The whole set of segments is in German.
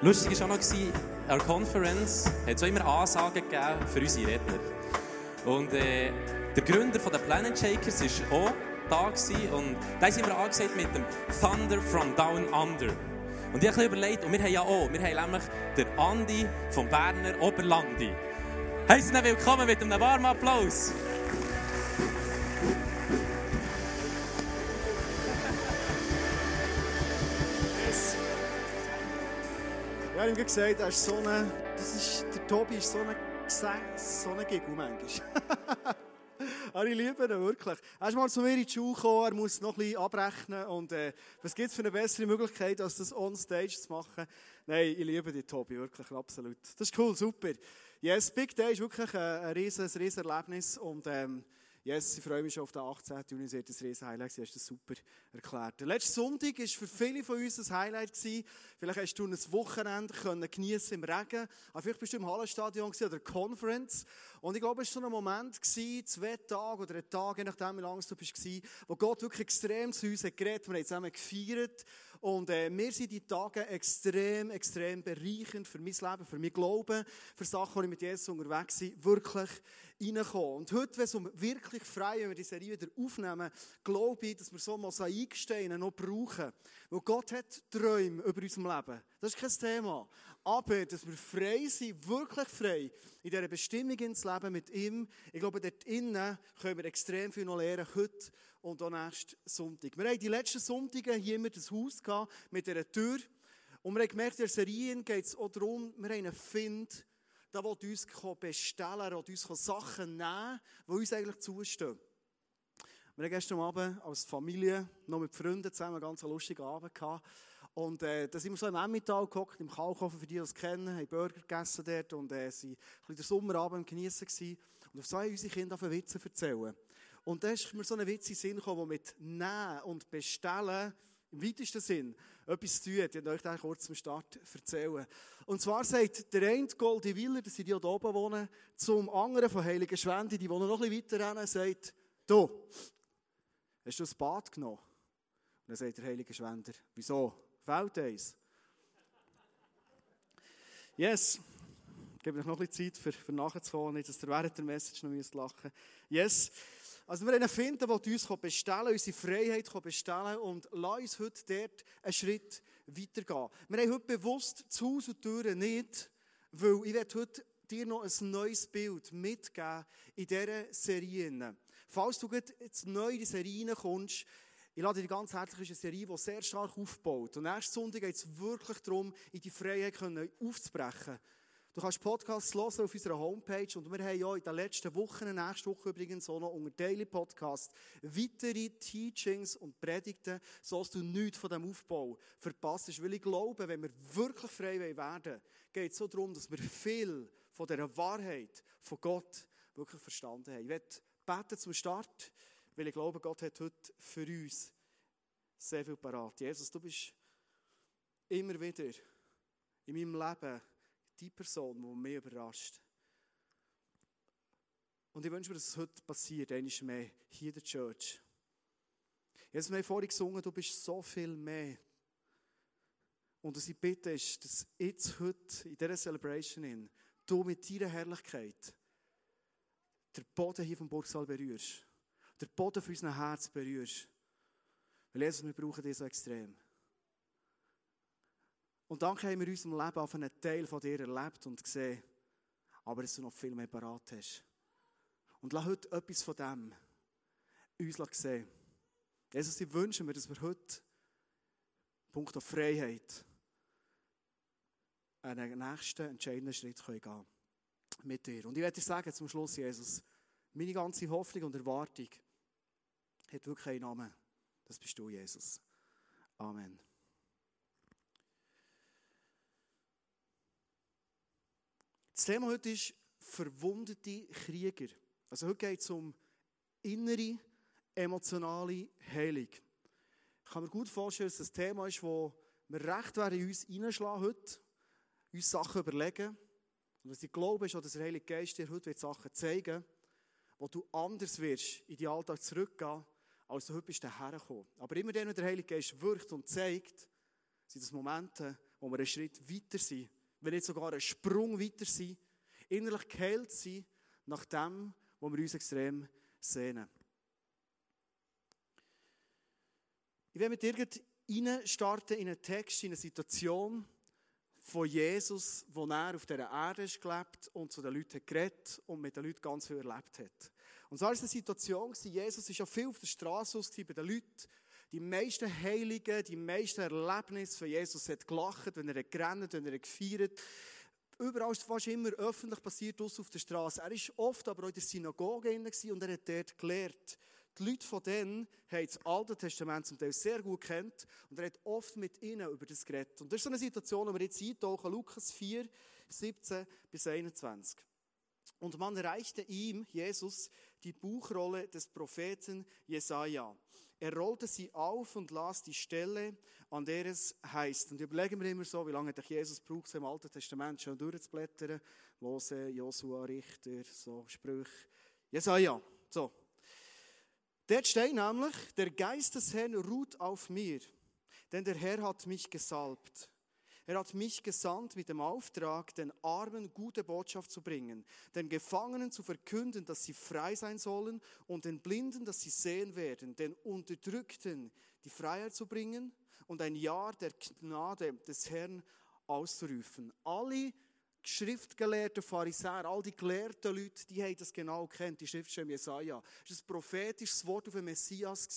Lustig war auch noch, an der Conference hat es immer Ansagen gegeben für unsere Redner. Und äh, der Gründer der Planet Shakers war auch da gewesen, und da sind wir angesagt mit dem Thunder from Down Under. Und ich habe überlegt, und wir haben ja auch, wir haben nämlich den Andi vom Berner Oberlandi. Heißt willkommen mit einem warmen Applaus. Habe gesagt, er ist so eine, das ist, der Tobi ist so ein Gesang, so Giggle manchmal. Aber ich liebe ihn wirklich. Er ist mal zu mir in die Schule gekommen, er muss noch ein bisschen abrechnen. Und äh, was gibt es für eine bessere Möglichkeit, als das on stage zu machen? Nein, ich liebe dich, Tobi, wirklich, absolut. Das ist cool, super. Yes, Big Day ist wirklich ein, ein riesen Erlebnis. Und ähm, Yes, ich freue mich schon auf den 18. Juni. Es wird ein riesen Highlight sein. Hast das super erklärt. Der letzte Sonntag war für viele von uns ein Highlight. Gewesen. Vielleicht hast du ein Wochenende können geniessen im Regen. Aber vielleicht bist du im Hallenstadion oder der Conference. Und ich glaube, es war so ein Moment gewesen, zwei Tage oder ein Tag, je nachdem, wie lange du bist, wo Gott wirklich extrem zu uns hat geredet. Wir haben zusammen gefeiert. Und äh, mir sind die Tage extrem, extrem bereichend für mein Leben, für mein Glauben, für Sachen, wo ich mit Jesus unterwegs bin, wirklich reinkommen. Und heute, wenn es um wirklich frei, wenn wir die Serie wieder aufnehmen, glaube ich, dass wir so Mosaiksteine noch brauchen. Weil Gott hat Träume über unserem Leben. Das ist kein Thema. Aber, dass wir frei sind, wirklich frei, in dieser Bestimmung ins Leben mit ihm, ich glaube, dort innen können wir extrem viel noch lernen, heute und auch nächsten Sonntag. Wir haben die letzten Sonntage hier immer das Haus gehabt, mit dieser Tür. Und wir haben gemerkt, in der Serie geht es auch darum, wir haben einen Find, der will uns bestellen, will uns Sachen nehmen, die uns eigentlich zustehen. Wir haben gestern Abend als Familie noch mit Freunden zusammen einen ganz lustigen Abend gehabt. Und äh, da sind wir so im Emmental gehockt, im Kalkofen, für die, die es kennen, haben Burger gegessen dort und äh, sind ein bisschen der Sommerabend am Geniessen gewesen. Und auf so haben unsere Kinder auf Witze erzählen. Und da ist mir so ein Witz in Sinn gekommen, der mit Nehmen und Bestellen im weitesten Sinn etwas zu tun hat. Ich euch das kurz zum Start erzählen. Und zwar sagt der eine Goldi Willer, das sind die, hier oben wohnen, zum anderen von Heiligen Schwende, die wohnen noch ein bisschen weiter rennen, sagt, du, hast du ein Bad genommen? Und dann sagt der Heilige Schwender, wieso? Fällt eins? Yes. Ich gebe euch noch ein bisschen Zeit, für, für nachzukommen, nicht, dass ihr während der Message noch lachen müsst. Yes. Also wir einen finden, der uns bestellen unsere Freiheit bestellen und lass uns heute dort einen Schritt weitergehen. Wir haben heute bewusst zu Hause und Türen nicht, weil ich werde heute dir noch ein neues Bild mitgeben in dieser Serie. Falls du jetzt neu in die Serie kommst, ich lade dich ganz herzlich in eine Serie, die sehr stark aufbaut. Und nächste Sonntag geht es wirklich darum, in die Freiheit aufzubrechen. Du kannst Podcasts hören auf unserer Homepage und wir haben ja in den letzten Wochen, nächste Woche übrigens auch noch unter Daily Podcast weitere Teachings und Predigten, so dass du nichts von dem Aufbau verpasst. Weil ich glaube, wenn wir wirklich frei werden geht es so darum, dass wir viel von dieser Wahrheit von Gott wirklich verstanden haben. Ich werde beten zum Start, weil ich glaube, Gott hat heute für uns sehr viel parat. Jesus, du bist immer wieder in meinem Leben die Person, die mich überrascht. Und ich wünsche mir, dass es heute passiert, einmal mehr, hier in der Church. Jetzt haben vorhin gesungen, du bist so viel mehr. Und was ich bitte ist, dass jetzt heute in dieser Celebration in, du mit deiner Herrlichkeit den Boden hier vom Burgsaal berührst. Den Boden von unserem Herz berührst. Weil Jesus, wir brauchen dich so extrem. Und dann haben wir in unserem Leben auf einen Teil von dir erlebt und gesehen, aber dass du noch viel mehr parat hast. Und lass heute etwas von dem uns sehen. Jesus, ich wünsche mir, dass wir heute, Punkt auf Freiheit, einen nächsten entscheidenden Schritt gehen können. Mit dir. Und ich werde dir sagen, zum Schluss, Jesus, meine ganze Hoffnung und Erwartung hat wirklich einen Namen. Das bist du, Jesus. Amen. Das Thema heute ist verwundete Krieger. Also heute geht es um innere, emotionale Heilung. Ich kann mir gut vorstellen, dass das Thema ist, wo wir recht werden in uns hineinschlagen heute, uns Sachen überlegen. Und was ich glaube, ist, dass der Heilige Geist dir heute Sachen zeigen wo du anders wirst, in den Alltag zurückgehen, als du heute bist hergekommen. Aber immer dann, wenn der Heilige Geist wirkt und zeigt, sind das Momente, wo wir einen Schritt weiter sind, wenn nicht sogar einen Sprung weiter sind, innerlich geheilt sind, nach dem, wo wir uns extrem sehnen. Ich will mit dir starten in einen Text, in eine Situation von Jesus, wo er auf dieser Erde ist gelebt und zu den Leuten geredet und mit den Leuten ganz viel erlebt hat. Und so war es eine Situation, Jesus war ja viel auf der Straße bei den Leuten, die meisten Heiligen, die meisten Erlebnisse von Jesus hat gelacht, wenn er gerannt, wenn er gefeiert. Überall ist fast immer öffentlich passiert, auf der Straße. Er war oft aber auch in der Synagoge und er hat dort gelehrt. Die Leute von denen haben das Alte Testament zum Teil sehr gut kennt und er hat oft mit ihnen über das geredet. Und das ist so eine Situation, wo wir jetzt eintauchen, Lukas 4, 17 bis 21. Und man reichte ihm, Jesus, die Buchrolle des Propheten Jesaja. Er rollte sie auf und las die Stelle, an der es heißt. Und überlegen wir immer so, wie lange hat Jesus braucht, im Alten Testament schon durchzublättern. Mose, Josua, Richter, so Sprüche. Jesaja. So. Dort steht nämlich, der Geist des Herrn ruht auf mir, denn der Herr hat mich gesalbt. Er hat mich gesandt mit dem Auftrag, den Armen gute Botschaft zu bringen, den Gefangenen zu verkünden, dass sie frei sein sollen und den Blinden, dass sie sehen werden, den Unterdrückten die Freiheit zu bringen und ein Jahr der Gnade des Herrn auszurufen. Alle schriftgelehrten Pharisäer, all die gelehrten Leute, die haben das genau kennt, die Schriftstelle Jesaja. Das war ein prophetisches Wort auf den Messias.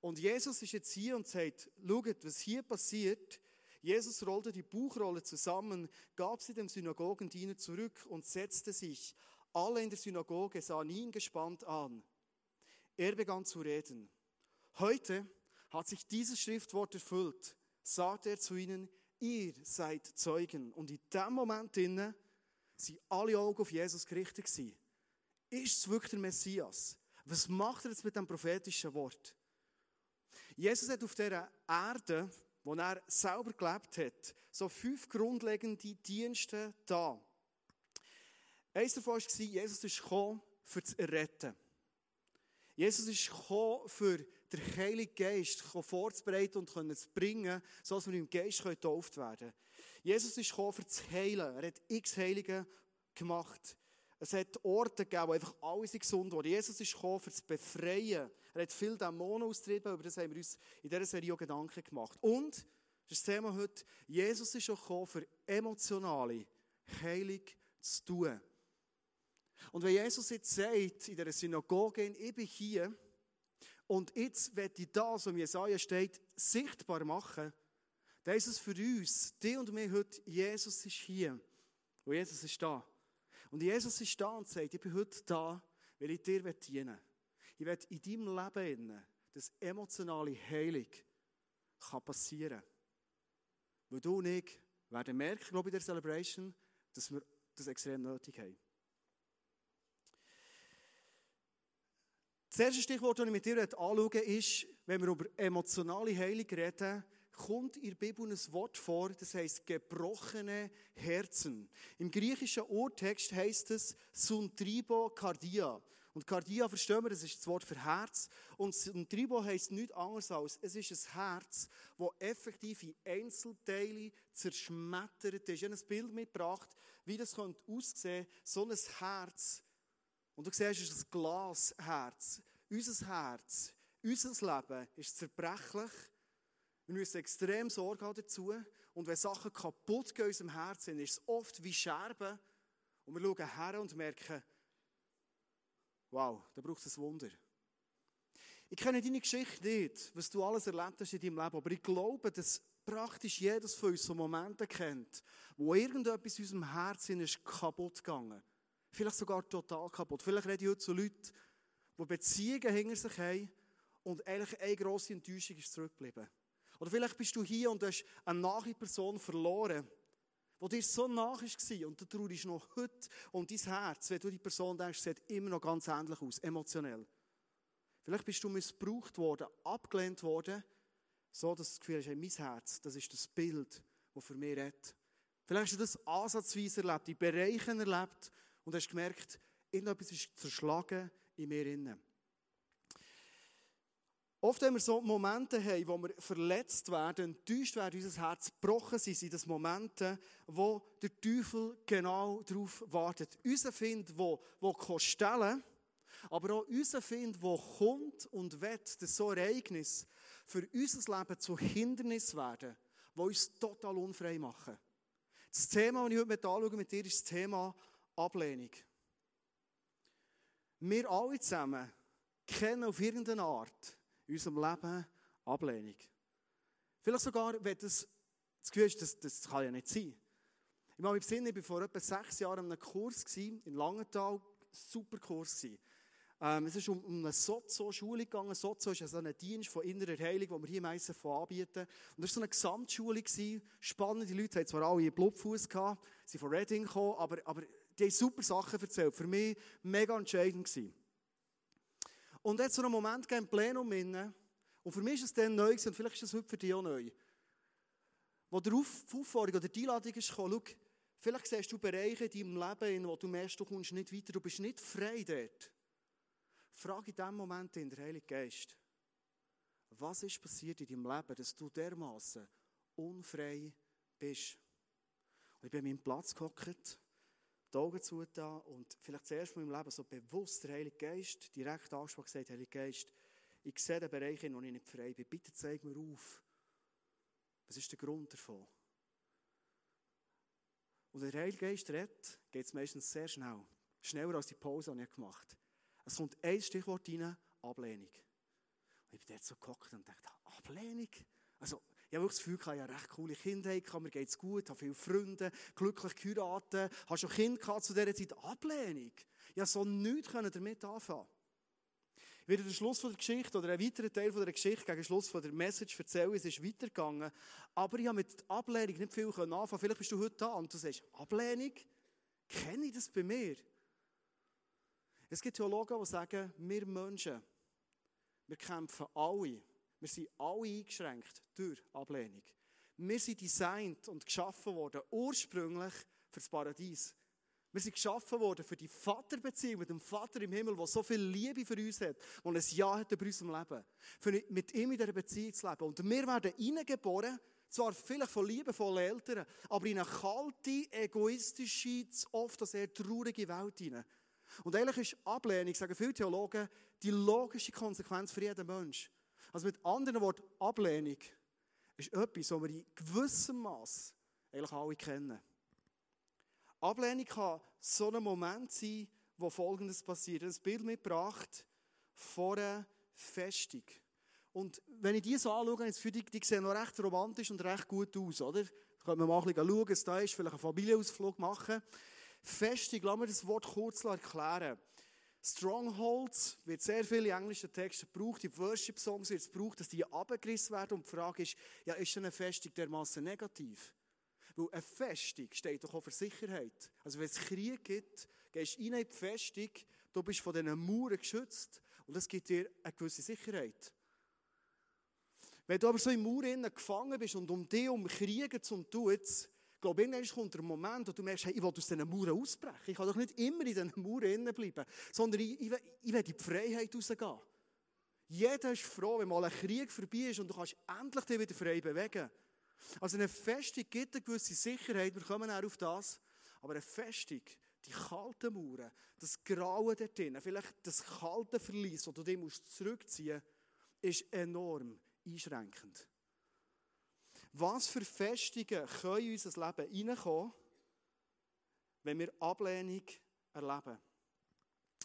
Und Jesus ist jetzt hier und sagt, schaut, was hier passiert, Jesus rollte die Buchrolle zusammen, gab sie dem Synagogendiener zurück und setzte sich. Alle in der Synagoge sahen ihn gespannt an. Er begann zu reden. Heute hat sich dieses Schriftwort erfüllt, sagte er zu ihnen, ihr seid Zeugen. Und in dem Moment innen sind alle Augen auf Jesus gerichtet. Ist es wirklich der Messias? Was macht er jetzt mit dem prophetischen Wort? Jesus hat auf dieser Erde wo er selber gelebt hat, so fünf grundlegende Dienste da. Eines davon war, Jesus ist gekommen, für zu erretten. Jesus ist gekommen, für den Heiligen Geist vorzubereiten und zu bringen, sodass wir im Geist getauft werden können. Jesus ist gekommen, für zu heilen. Er hat x Heilige gemacht. Es hat Orte gegeben, wo einfach alles gesund wurde. Jesus ist gekommen, für zu befreien. Er hat viel Dämonen austrieben, über das haben wir uns in dieser Serie auch Gedanken gemacht. Und, das ist das Thema heute, Jesus ist auch gekommen, für emotionale Heilung zu tun. Und wenn Jesus jetzt sagt, in der Synagoge, ich bin hier, und jetzt werde ich das, was im Jesaja steht, sichtbar machen, dann ist es für uns, die und mir heute, Jesus ist hier. Und Jesus ist da. Und Jesus ist da und sagt, ich bin heute da, weil ich dir dienen will. Ich will in deinem Leben, dass emotionale Heilung kann passieren kann. Weil du und ich werden merken, glaube ich, in der Celebration, dass wir das extrem nötig haben. Das erste Stichwort, das ich mit dir anschaue, ist, wenn wir über emotionale Heilung reden, kommt in der Bibel ein Wort vor, das heißt gebrochene Herzen. Im griechischen Urtext heißt es Suntribo Cardia. Und Cardia, verstehen wir, das ist das Wort für Herz. Und Suntribo heißt nichts anderes als, es ist ein Herz, das effektiv in Einzelteile zerschmettert ist. Ich habe ein Bild mitgebracht, wie das könnte aussehen, so ein Herz. Und du siehst, es ist ein Glasherz. Unser Herz, unser Leben ist zerbrechlich wir müssen extrem Sorge haben dazu. Und wenn Sachen kaputt gehen in unserem Herzen, ist es oft wie Scherben. Und wir schauen her und merken, wow, da braucht es ein Wunder. Ich kenne deine Geschichte nicht, was du alles erlebt hast in deinem Leben, aber ich glaube, dass praktisch jedes von uns so Momente kennt, wo irgendetwas in unserem Herzen ist kaputt gegangen. Vielleicht sogar total kaputt. Vielleicht rede ich heute zu Leuten, die Beziehungen hinter sich haben und eigentlich eine grosse Enttäuschung ist zurückgeblieben. Oder vielleicht bist du hier und hast eine nahe Person verloren, die dir so nah war und du traurst noch heute und dein Herz, wenn du die Person denkst, sieht immer noch ganz ähnlich aus, emotionell. Vielleicht bist du missbraucht worden, abgelehnt worden, so dass du das Gefühl hast, hey, mein Herz, das ist das Bild, das für mich redet. Vielleicht hast du das ansatzweise erlebt, in Bereichen erlebt und hast gemerkt, irgendetwas ist zerschlagen in mir innen. Oft, wenn wir so Momente haben, wo wir verletzt werden, enttäuscht werden, unser Herz gebrochen sind, sind das Momente, wo der Teufel genau darauf wartet. Unser Find, wo, wo stellen aber auch unser Find, wo kommt und wird, dass so Ereignis für unser Leben zu Hindernis werden, wo uns total unfrei machen. Das Thema, das ich heute anschaue mit dir, ist das Thema Ablehnung. Wir alle zusammen kennen auf irgendeine Art in unserem Leben Ablehnung. Vielleicht sogar, wenn das, das Gefühl ist, das, das kann ja nicht sein. Ich mache mich besinnen, ich war vor etwa sechs Jahren in einem Kurs in Langenthal, super Kurs. Ähm, es ist um, um eine Sozo-Schule gegangen. Sozo ist also ein Dienst von innerer Heilung, den wir hier meistens anbieten. Und das war so eine Gesamtschule. Gewesen. Spannende Leute, haben zwar alle einen Blutfuß gehabt, sie von Reading gekommen, aber, aber die haben super Sachen erzählt. Für mich mega entscheidend gewesen. Und jetzt so einen Moment im Plenum inne. Und für mich ist es dann neu gewesen, und vielleicht ist es heute für dich auch neu. Wo der Auf Aufforderung oder die Einladung ist schau, vielleicht siehst du Bereiche in deinem Leben, wo du merkst, du kommst nicht weiter, du bist nicht frei dort. Frage in diesem Moment in der Heilige Geist, was ist passiert in deinem Leben, dass du dermaßen unfrei bist? Und ich bin an meinem Platz gehockt die Augen zugetan und vielleicht zuerst in meinem Leben so bewusst der Heilige Geist direkt angesprochen gesagt, Heilige Geist, ich sehe den Bereich, in dem ich nicht frei bin. Bitte zeig mir auf. Was ist der Grund davon? Und wenn der Heilige Geist redet, geht es meistens sehr schnell. Schneller als die Pause, die ich gemacht habe. Es kommt ein Stichwort rein, Ablehnung. Und ich bin dort so gehockt und dachte, Ablehnung? Also, ich habe das Gefühl, ich habe eine recht coole Kindheit, mir geht es gut, habe viele Freunde, glücklich geheiratet, habe schon Kinder gehabt zu dieser Zeit. Ablehnung. Ich konnte so nichts damit anfangen. Ich werde den Schluss der Geschichte oder einen weiteren Teil der Geschichte gegen den Schluss der Message erzählen. Es ist weitergegangen. Aber ich habe mit Ablehnung nicht viel anfangen Vielleicht bist du heute da und du sagst, Ablehnung? Kenne ich das bei mir? Es gibt Theologen, die sagen, wir Menschen, wir kämpfen alle wir sind alle eingeschränkt durch Ablehnung. Wir sind designt und geschaffen worden, ursprünglich für das Paradies. Wir sind geschaffen worden für die Vaterbeziehung mit dem Vater im Himmel, der so viel Liebe für uns hat und ein Ja hat über unserem Leben. Für mit ihm in dieser Beziehung zu leben. Und wir werden hineingeboren, zwar vielleicht von liebevollen Eltern, aber in eine kalte, egoistische, oft eine sehr traurige Welt hinein. Und eigentlich ist Ablehnung, sagen viele Theologen, die logische Konsequenz für jeden Menschen. Also mit anderen Worten, Ablehnung ist etwas, was wir in gewissem Maß eigentlich alle kennen. Ablehnung kann so ein Moment sein, wo Folgendes passiert. Ein Bild mitgebracht vor einer Festung. Und wenn ich die so anschaue, für die, die sehen noch recht romantisch und recht gut aus, oder? Da können wir mal ein bisschen schauen, was da ist, vielleicht einen Familienausflug machen. Festung, lassen wir das Wort kurz erklären. Strongholds wird sehr viele englische Texte gebraucht, in Worship-Songs wird es gebraucht, dass die abgerissen werden. Und die Frage ist, ja, ist eine Festung dermaßen negativ? Weil eine Festung steht doch auch für Sicherheit. Also wenn es Krieg gibt, gehst du in die Festung, du bist von diesen Mauern geschützt und das gibt dir eine gewisse Sicherheit. Wenn du aber so in Mauern gefangen bist und um dich um Kriegen zu tun, ich glaube, irgendwann kommt der Moment, wo du merkst, hey, ich will aus diesen Mauern ausbrechen. Ich kann doch nicht immer in diesen Mauern bleiben, sondern ich, ich, ich will in die Freiheit rausgehen. Jeder ist froh, wenn mal ein Krieg vorbei ist und du kannst endlich dich wieder frei bewegen. Also eine Festung gibt eine gewisse Sicherheit, wir kommen auch auf das, aber eine Festung, die kalten Mauern, das Grauen dort drin, vielleicht das kalte Verlies, das du dich zurückziehen musst, ist enorm einschränkend. Was für Festungen können in unser Leben hineinkommen, wenn wir Ablehnung erleben?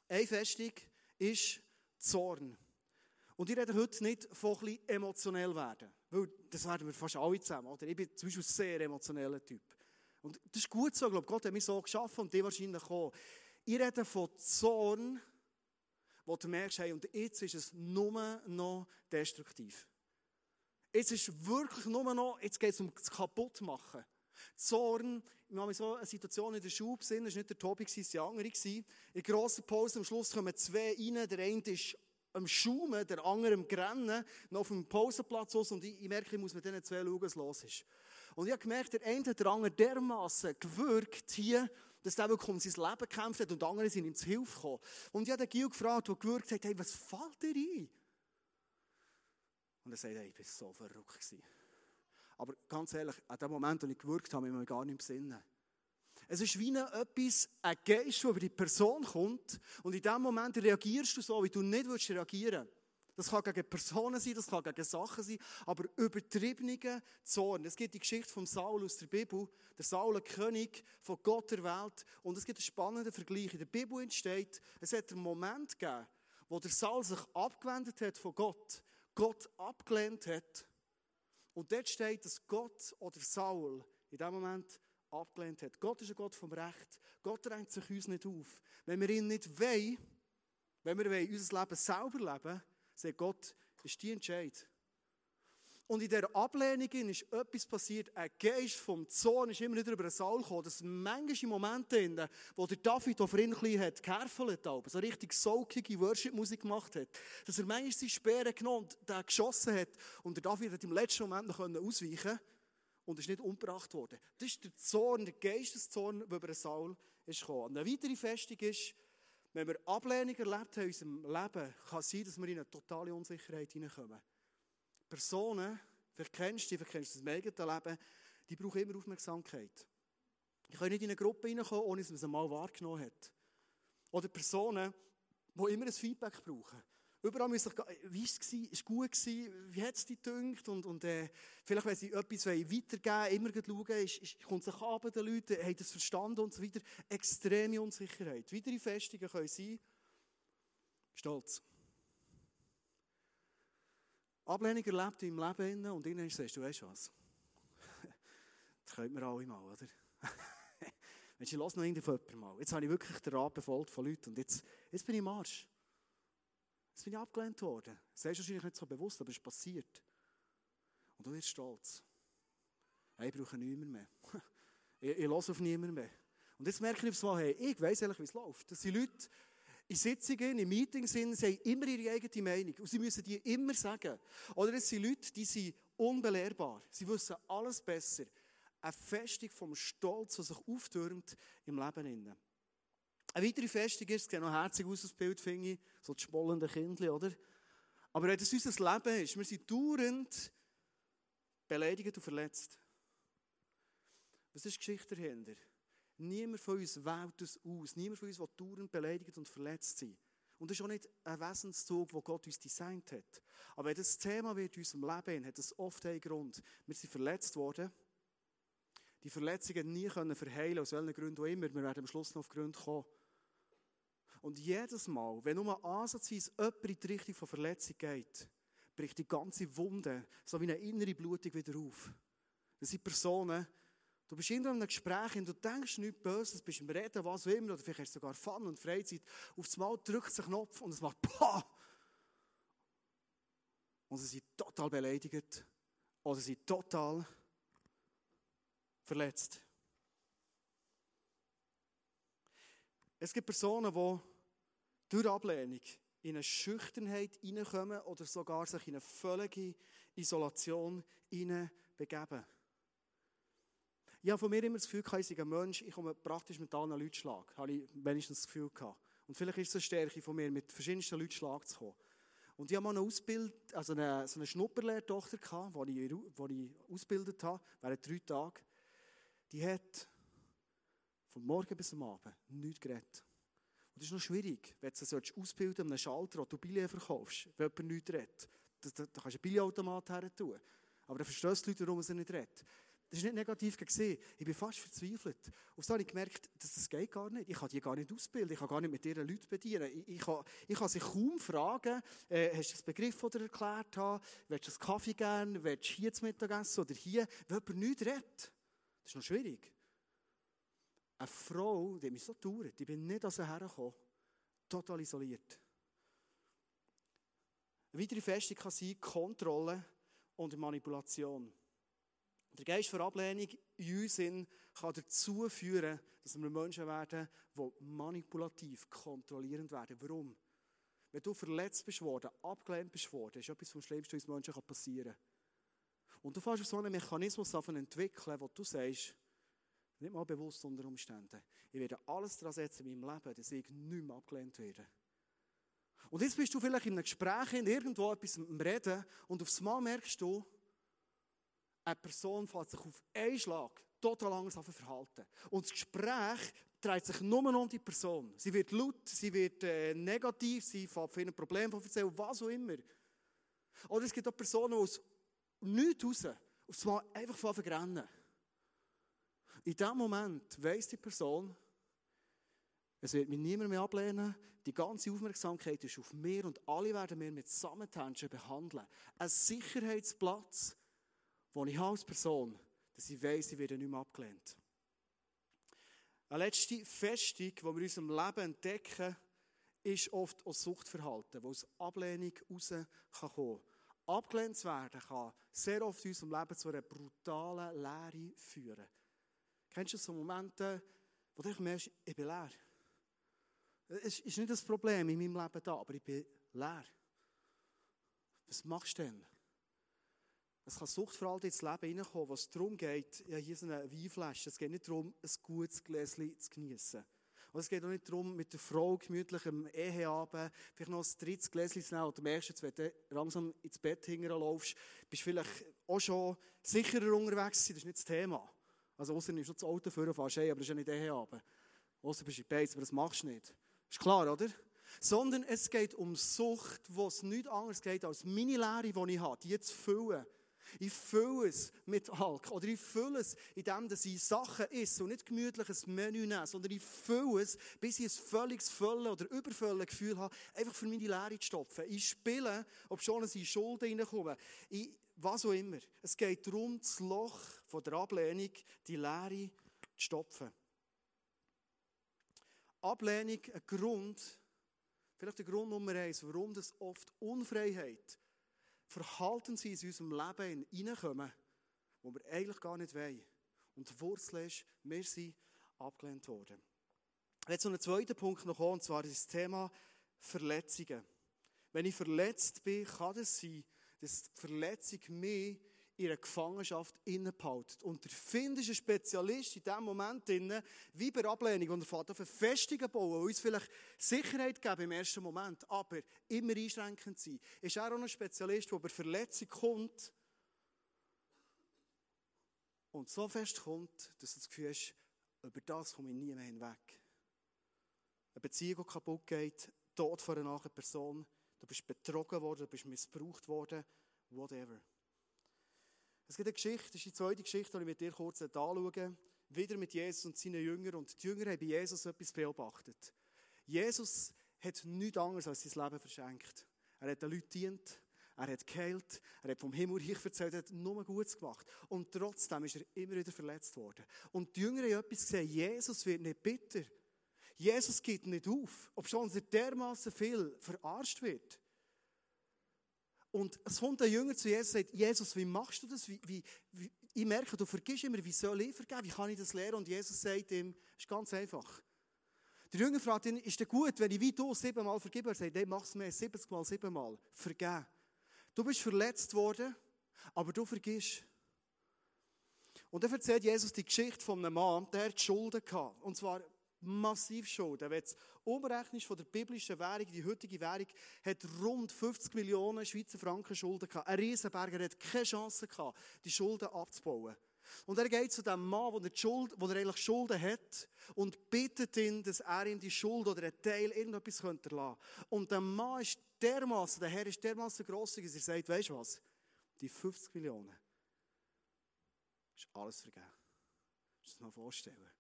Eine Festung ist Zorn. Und ich rede heute nicht von bisschen emotionell werden. Weil das werden wir fast alle zusammen. Oder? Ich bin zum Beispiel ein sehr emotioneller Typ. Und das ist gut so. Ich glaube, Gott hat mich so geschaffen und die wahrscheinlich auch. Ich rede von Zorn, wo du merkst, hey, und jetzt ist es nur noch destruktiv. Jetzt ist wirklich nur noch, jetzt geht es um das Kaputtmachen. Zorn, ich habe mich so eine Situation in der Schule gesehen, das war nicht der Tobi, es war die andere. In der grossen Pause am Schluss kommen zwei rein, der eine ist am Schaumen, der andere am Grennen, noch auf dem Pausenplatz aus und ich, ich merke, ich muss mit diesen zwei schauen, was los ist. Und ich habe gemerkt, der eine hat der andere dermassen gewirkt hier, dass der wirklich um sein Leben gekämpft hat und die anderen sind ihm zu Hilfe gekommen. Und ich habe den Gil gefragt, der gewirkt hat, hey, was fällt dir ein? Und er sagt, hey, ich war so verrückt. Gewesen. Aber ganz ehrlich, an dem Moment, wo ich gewirkt habe, habe ich mir gar nicht im Sinn. Es ist wie etwas, ein Geist, der über die Person kommt. Und in dem Moment reagierst du so, wie du nicht reagieren willst. Das kann gegen Personen sein, das kann gegen Sachen sein, aber übertriebener Zorn. Es gibt die Geschichte von Saul aus der Bibel. Der Saul, König von Gott der Welt. Und es gibt einen spannenden Vergleich. In der Bibel entsteht, es hat einen Moment gegeben, wo der Saul sich abgewendet hat von Gott, Gott abgelehnt hat. Und dort steht, dass Gott oder Saul in dem Moment abgelehnt hat. Gott ist ein Gott vom Recht. Gott drängt sich uns nicht auf. Wenn wir ihn nicht wollen, wenn wir unser Leben selber leben wollen, sagt Gott, ist die Entscheid. Und in dieser Ablehnung ist etwas passiert. Ein Geist vom Zorn ist immer wieder über den Saal gekommen. Das Momente, in wo der David auf ihn hat geherfelt, so richtig soakige Worship-Musik gemacht hat. Dass er manchmal seine Speere genommen und den geschossen hat. Und der David hat im letzten Moment noch ausweichen und ist nicht umgebracht worden. Das ist der Zorn, der Geisteszorn, der über den Saul ist gekommen. Eine weitere Festung ist, wenn wir Ablehnung erlebt haben in unserem Leben, kann es sein, dass wir in eine totale Unsicherheit hineinkommen. Personen, vielleicht kennst du die, du das im eigenen Leben, die brauchen immer Aufmerksamkeit. Ich kann nicht in eine Gruppe hineinkommen, ohne dass man sie mal wahrgenommen hat. Oder Personen, die immer ein Feedback brauchen. Überall müssen ich, wie war es? Ist gut gewesen? Wie hat es dich gedünkt? Und, und äh, vielleicht, wenn sie etwas weitergeben immer schauen, ist, ist, kommt sich an den Leuten, haben das verstanden und so weiter. Extreme Unsicherheit. Weitere Festungen können sein, Stolz. Ablehnung erlebt im Leben und innen sagst du, weißt du was? das können wir alle mal, oder? Wenn ich noch irgendjemand mal. Jetzt habe ich wirklich den Rat befolgt von Leuten und jetzt, jetzt bin ich im Arsch. Jetzt bin ich abgelehnt worden. Das ist wahrscheinlich nicht so bewusst, aber es ist passiert. Und du wirst stolz. Hey, ich brauche niemanden mehr. ich, ich höre auf niemanden mehr. Und jetzt merke ich aufs Mal, hey, ich weiss ehrlich, wie es läuft. Das sind Leute, in Sitzungen, in Meetings sind, sie haben immer ihre eigene Meinung. Und sie müssen die immer sagen. Oder es sind Leute, die sind unbelehrbar. Sie wissen alles besser. Eine Festung vom Stolz, der sich auftürmt im Leben. Eine weitere Festung ist, es sieht noch herzig aus, das Bild, finde ich, so das schmollende Kindchen, oder? Aber wenn das unser Leben ist, wir sind dauernd beleidigt und verletzt. Was ist die Geschichte dahinter? Niemand von uns wählt das aus. Niemand von uns will dauernd beleidigt und verletzt sein. Und das ist auch nicht ein Wesenszug, den Gott uns designt hat. Aber wenn das Thema wird in unserem Leben, hat es oft einen Grund. Wir sind verletzt worden. Die Verletzungen nie können verheilen, aus welchen Gründen auch immer. Wir werden am Schluss noch auf Gründe kommen. Und jedes Mal, wenn nur ansatzweise jemand in die Richtung von Verletzung geht, bricht die ganze Wunde, so wie eine innere Blutung wieder auf. Das sind Personen, du bist in einem Gespräch und du denkst nichts Böses, bist im Reden, was auch immer, oder vielleicht hast du sogar Fun und Freizeit. Auf einmal drückt sich ein Knopf und es macht PAH! Und sie sind total beleidigt oder sie sind total verletzt. Es gibt Personen, die durch Ablehnung in eine Schüchternheit hineinkommen oder sogar sich in eine völlige Isolation begeben. Ich habe von mir immer das Gefühl, ich sei ein Mensch, ich komme praktisch mit allen Leuten Schlag. Habe ich wenigstens das Gefühl gehabt. Und vielleicht ist es eine Stärke von mir, mit verschiedensten Leuten Schlag zu kommen. Und ich habe mal eine Ausbild, also eine, so eine Schnupperlehrtochter gehabt, die ich, die ich ausgebildet habe, während drei Tagen. Die hat von morgen bis am Abend nichts geredet. Und das ist noch schwierig, wenn du so ausbilden an einem Schalter, wo du Billett verkaufst, wenn jemand nichts redet. Da, da, da kannst du einen Billetautomat her tun. Aber dann verstehst du die Leute, warum sie nicht redet. Das ist nicht negativ gesehen. Ich bin fast verzweifelt. Auf so habe ich gemerkt, dass das geht gar nicht. Ich kann die gar nicht ausbilden. Ich kann gar nicht mit ihren Leuten bedienen. Ich, ich, kann, ich kann sie kaum fragen, äh, hast du das Begriff, den erklärt hast? Willst du einen Kaffee gern? Willst du hier zum Mittagessen oder hier? Wenn jemand nichts redet. Das ist noch schwierig. Eine Frau, die mich so dauert, die bin nicht an sie hergekommen, total isoliert. Eine weitere Festung kann sein Kontrolle und Manipulation. Der Geist der Ablehnung in uns kann dazu führen, dass wir Menschen werden, die manipulativ, kontrollierend werden. Warum? Wenn du verletzt bist worden, abgelehnt bist worden, ist etwas vom Schlimmsten, was Menschen passieren kann. Und du fährst so einen Mechanismus entwickeln, wo du sagst, nicht mal bewusst unter Umständen. Ich werde alles daran setzen in meinem Leben, dass ich nicht mehr abgelehnt werde. Und jetzt bist du vielleicht in einem Gespräch, in irgendwo etwas am Reden und aufs Mal merkst du, eine Person fällt sich auf einen Schlag total anders verhalten. Und das Gespräch dreht sich nur um die Person. Sie wird laut, sie wird äh, negativ, sie fängt von ihren Problemen erzählen, was auch immer. Oder es gibt auch Personen, die aus nichts raus aufs Mal einfach von rennen. In dem Moment weiss die Person, es wird mich niemand mehr ablehnen. Die ganze Aufmerksamkeit ist auf mir und alle werden mir mit Samthändchen behandeln. Ein Sicherheitsplatz, wo ich als Person, dass ich weiss, ich werde nicht mehr abgelehnt. Eine letzte Festung, die wir in unserem Leben entdecken, ist oft auch Suchtverhalten, das aus Ablehnung kommen kann. Abgelehnt zu werden kann sehr oft in unserem Leben zu einer brutalen Leere führen. Kennst du so Momente, wo du merkst, ich bin leer? Es ist nicht das Problem in meinem Leben da, aber ich bin leer. Was machst du denn? Es kann Suchtverhalten ins Leben hineinkommen, was darum geht, ja, hier ist eine Weinflasche. Es geht nicht darum, ein gutes Gläschen zu genießen. Und es geht auch nicht darum, mit der Frau gemütlich am Eheabend vielleicht noch ein drittes Gläschen zu nehmen. Oder merkst, wenn du langsam ins Bett hinterlaufst, bist du vielleicht auch schon sicherer unterwegs Das ist nicht das Thema. Also, außer du das Auto führen, fährst aber das ist ja nicht Eheabend. Außer bist du in Beiz, aber das machst du nicht. Ist klar, oder? Sondern es geht um Sucht, wo es nichts anderes geht, als meine Lehre, die ich habe, die zu füllen. Ich fülle es mit Alk. Oder ich fülle es, indem dass ich Sachen esse und nicht gemütliches Menü nehme, sondern ich fülle es, bis ich ein völliges Füllen oder Überfüllen Gefühl habe, einfach für meine Lehre zu stopfen. Ich spiele, ob schon in Schulden reinkommen. Ich, was auch immer. Es geht darum, das Loch von der Ablehnung, die Lehre zu stopfen. Ablehnung ein Grund, vielleicht der Grund Nummer eins, warum das oft Unfreiheit, Verhalten in unserem Leben hineinkommen, wo wir eigentlich gar nicht wollen. Und die Wurzel ist, wir sind abgelehnt worden. Jetzt noch ein zweiter Punkt noch und zwar das Thema Verletzungen. Wenn ich verletzt bin, kann es sein, dass die Verletzung mich in einer Gefangenschaft innepautet. Und der Find ist ein Spezialist in dem Moment drin, wie bei Ablehnung, und er fährt auf Festungen bauen, uns vielleicht Sicherheit geben im ersten Moment, aber immer einschränkend sind. Ist er auch ein Spezialist, der bei Verletzung kommt und so fest kommt, dass du das Gefühl hast, über das komme ich nie mehr hinweg. Eine Beziehung, die kaputt geht, Tod von einer nahen Person, du bist betrogen worden, du bist missbraucht worden, whatever. Es gibt eine Geschichte, das ist die zweite Geschichte, die ich mit dir kurz anschaue. Wieder mit Jesus und seinen Jüngern. Und die Jünger haben bei Jesus etwas beobachtet. Jesus hat nichts anderes als sein Leben verschenkt. Er hat den Leuten dient, er hat geheilt, er hat vom Himmelreich erzählt, er hat nur Gutes gemacht. Und trotzdem ist er immer wieder verletzt worden. Und die Jünger haben etwas gesehen, Jesus wird nicht bitter. Jesus geht nicht auf, ob schon er dermaßen viel verarscht wird. Und es kommt ein Jünger zu Jesus und sagt, Jesus, wie machst du das? Wie, wie, wie, ich merke, du vergisst immer, wie soll ich vergeben? Wie kann ich das lernen? Und Jesus sagt ihm, es ist ganz einfach. Der Jünger fragt ihn, ist es gut, wenn ich wie du siebenmal vergebe? Er sagt, hey, mach es mir 70 mal siebenmal. Vergeben. Du bist verletzt worden, aber du vergisst. Und dann erzählt Jesus die Geschichte von einem Mann, der hat Schulden gehabt. Und zwar massiv Schulden. Wenn du umrechnest von der biblischen Währung, die heutige Währung, hat rund 50 Millionen Schweizer Franken Schulden gehabt. Ein Riesenberger hat keine Chance gehabt, die Schulden abzubauen. Und er geht zu dem Mann, wo er, Schuld, wo er eigentlich Schulden hat, und bittet ihn, dass er ihm die Schuld oder einen Teil irgendetwas könnte lassen. Und der Mann ist dermaßen, der Herr ist dermaßen grosszügig, dass er sagt, weißt du was? Die 50 Millionen ist alles vergeben. Kannst du dir mal vorstellen?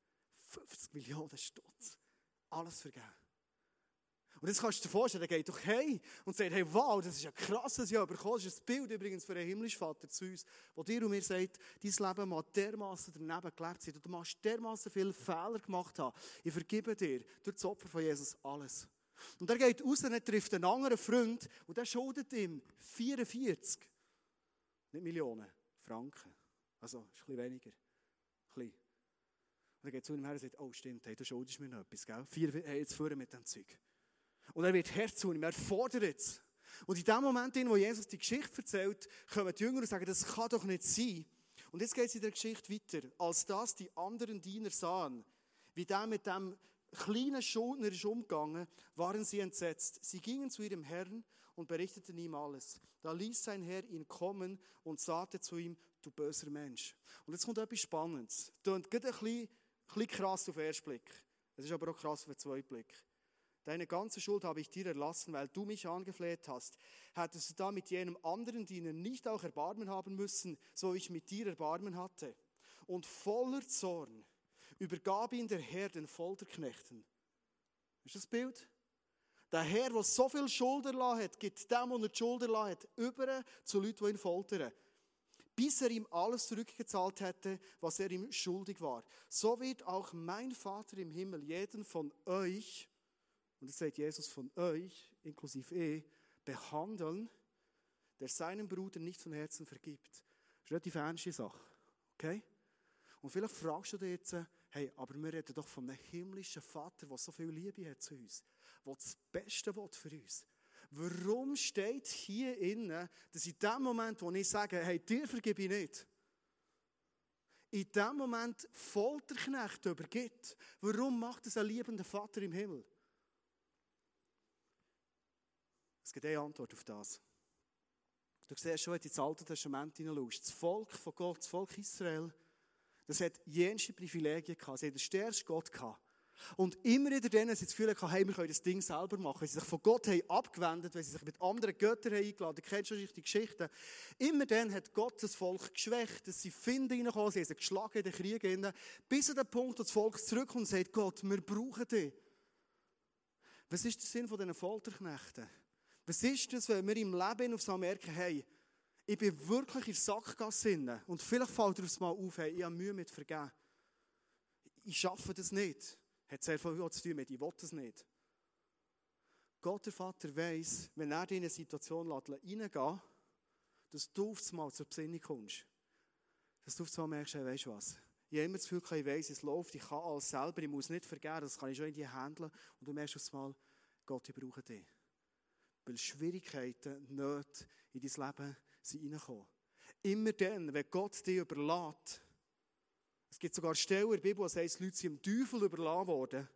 50 Millionen Stutz. Alles vergeben. Und jetzt kannst du dir vorstellen, der geht doch hey und sagt, hey, wow, das ist ja krass, was ich bekommen Das ist ein Bild übrigens für einen himmlischen Vater zu uns, wo dir und mir sagt, dein Leben mag dermaßen daneben gelebt sein. Du machst dermaßen viele Fehler gemacht haben. Ich vergebe dir durch das Opfer von Jesus alles. Und er geht raus und er trifft einen anderen Freund und der schuldet ihm 44, nicht Millionen, Franken. Also, ist ein bisschen weniger. Er geht zu ihm her und sagt, oh stimmt, hey, du schuldest mir noch etwas, gell? Vier, hey, jetzt führen mit dem Zeug. Und er wird Herz zu ihm, er fordert es. Und in dem Moment, in wo Jesus die Geschichte erzählt, kommen die Jünger und sagen, das kann doch nicht sein. Und jetzt geht es in der Geschichte weiter. Als das die anderen Diener sahen, wie der mit dem kleinen Schuldner ist umgegangen, waren sie entsetzt. Sie gingen zu ihrem Herrn und berichteten ihm alles. Da ließ sein Herr ihn kommen und sagte zu ihm, du böser Mensch. Und jetzt kommt etwas Spannendes. Tönt ein bisschen, bisschen krass auf den ersten Blick. Es ist aber auch krass auf den zweiten Blick. Deine ganze Schuld habe ich dir erlassen, weil du mich angefleht hast. Hättest du da mit jenem anderen Diener nicht auch Erbarmen haben müssen, so ich mit dir Erbarmen hatte? Und voller Zorn übergab ihn der Herr den Folterknechten. Ist das Bild? Der Herr, der so viel Schuld erlassen hat, gibt dem, der die Schuld erlassen hat, über zu Leuten, die ihn foltern. Bis er ihm alles zurückgezahlt hätte, was er ihm schuldig war. So wird auch mein Vater im Himmel jeden von euch, und das sagt Jesus von euch, inklusive eh, behandeln, der seinem Bruder nicht von Herzen vergibt. Das ist eine relativ ernste Sache. Okay? Und vielleicht fragst du dich jetzt, hey, aber wir reden doch von einem himmlischen Vater, der so viel Liebe hat zu uns, der das Beste will für uns. Warum steht hier innen, dass in dem Moment, wo ich sage, hey, dir vergebe ich nicht, in dem Moment Folterknecht übergibt? Warum macht es ein liebender Vater im Himmel? Es gibt eine Antwort auf das. Du siehst schon, wenn du ins Alte Testament hineinschaust, das Volk von Gott, das Volk Israel, das hat jenste Privilegien gehabt. Sie hat den stärksten Gott gehabt. Und immer wieder denen sie das Gefühl gehabt, hey, wir können das Ding selber machen. Wenn sie sich von Gott haben abgewendet, wenn sie sich mit anderen Göttern haben eingeladen, du kennst schon die Geschichten. Immer dann hat Gott das Volk geschwächt, dass sie Finden reinkommen, sie haben sie geschlagen in den Kriegen, bis an den Punkt, wo das Volk zurückkommt und sagt, Gott, wir brauchen dich. Was ist der Sinn von diesen Folterknechten? Was ist das, wenn wir im Leben auf so merken, hey, ich bin wirklich in Sackgasse und vielleicht fällt dir aufs Mal auf, hey, ich habe Mühe mit Vergeben. Ich schaffe das nicht. Hat sehr viel zu tun mit, ich will das nicht. Gott, der Vater, weiss, wenn er in eine Situation reingehen lässt, dass du aufs Mal zur Besinnung kommst. Dass du aufs Mal merkst, hey, weißt du was? Ich habe immer das Gefühl, ich weiss, es läuft, ich kann alles selber, ich muss nicht vergeben, das kann ich schon in die handeln. Und du merkst aufs Mal, Gott, ich brauche dich. Weil Schwierigkeiten, Nöte in dein Leben sind reingekommen. Immer dann, wenn Gott dich überlässt, es gibt sogar Stellen in der Bibel, wo es heißt, Leute sind dem Teufel überlassen worden.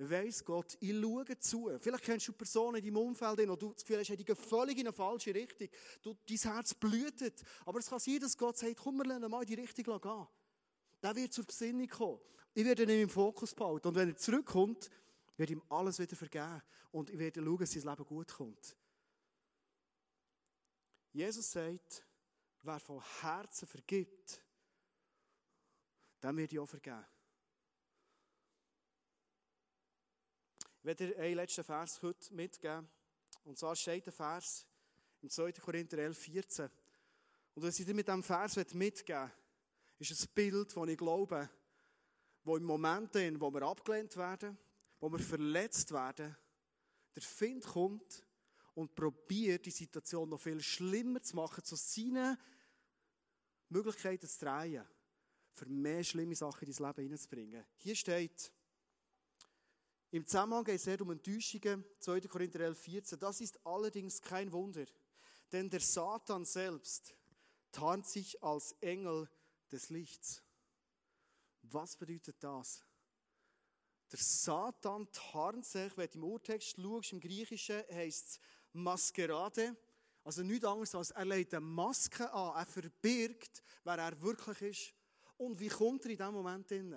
Weiss Gott, ich schaue zu. Vielleicht kennst du Personen in deinem Umfeld, wo du das Gefühl hast, die gehen völlig in eine falsche Richtung. Du, dein Herz blutet. Aber es kann sein, dass Gott sagt, komm, wir lernen mal in die Richtung gehen. Der wird zur Besinnung kommen. Ich werde ihn im Fokus behalten. Und wenn er zurückkommt, werde ihm alles wieder vergeben. Und ich werde schauen, dass sein Leben gut kommt. Jesus sagt, wer von Herzen vergibt, dem wird auch vergeben. Ich werde dir einen letzten Vers heute mitgeben. Und zwar steht der Vers im 2. Korinther 11, 14. Und was ich dir mit diesem Vers mitgeben ist ein Bild, das ich glaube, wo im Moment, wo wir abgelehnt werden, wo wir verletzt werden, der Find kommt und probiert, die Situation noch viel schlimmer zu machen, zu seinen Möglichkeiten zu drehen, für mehr schlimme Sachen in dein Leben hineinzubringen. Hier steht, im Zusammenhang geht es um Enttäuschungen, 2. Korinther 11, 14. Das ist allerdings kein Wunder, denn der Satan selbst tarnt sich als Engel des Lichts. Was bedeutet das? Der Satan tarnt sich, wenn du im Urtext schaust, im Griechischen heisst es Maskerade. Also nichts anderes als er legt eine Maske an, er verbirgt, wer er wirklich ist. Und wie kommt er in diesem Moment hin?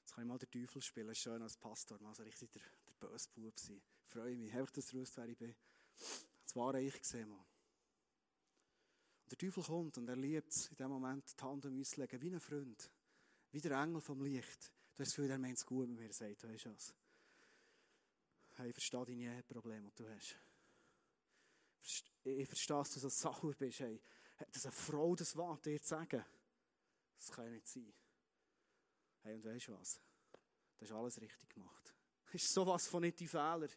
Jetzt kann ich mal den Teufel spielen, schön als Pastor, mal so richtig der, der böse Bub sein. Ich freue mich, einfach, dass du wusst, wer ich bin. Das war ich gesehen, Mann. Und der Teufel kommt und er liebt es, in dem Moment die Hand um uns zu legen, wie ein Freund. Wie der Engel vom Licht. Du hast das Gefühl, er meint es gut mit mir, sagt, weißt du was? Hey, ich verstehe deine Probleme, die du hast. Ich verstehe, dass du so sauer bist. Hey, dass eine Frau das wagt, dir zu sagen. Das kann ja nicht sein. Hey, und weißt du was? Du hast alles richtig gemacht. Das ist sowas von nicht die Fehler.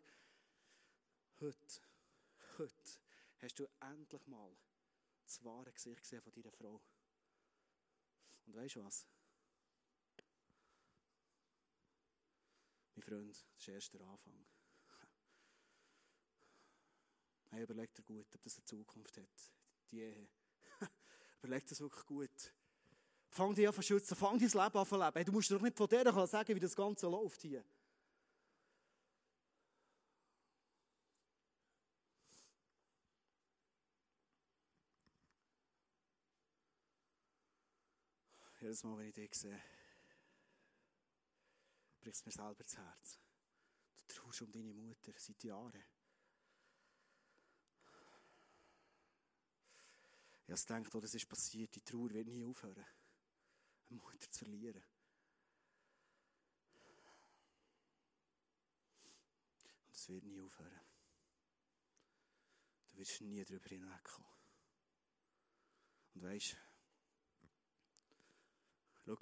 Heute, heute hast du endlich mal das wahre Gesicht gesehen von deiner Frau. Und weißt du was? Mein Freund, das ist erst der Anfang. Hey, überleg dir gut, ob das eine Zukunft hat. Die Ehe. Überleg das wirklich gut. Fang dich an zu schützen, fang dein Leben an zu leben. Hey, du musst doch nicht von der sagen, wie das Ganze läuft hier. Jedes Mal, wenn ich dich sehe, bricht es mir selber das Herz. Du traust um deine Mutter seit Jahren. Ich habe gedacht, oh, das ist passiert, die Trauer wird nie aufhören, eine Mutter zu verlieren. Und es wird nie aufhören. Du wirst nie darüber hinwegkommen. Und weißt du, Schau,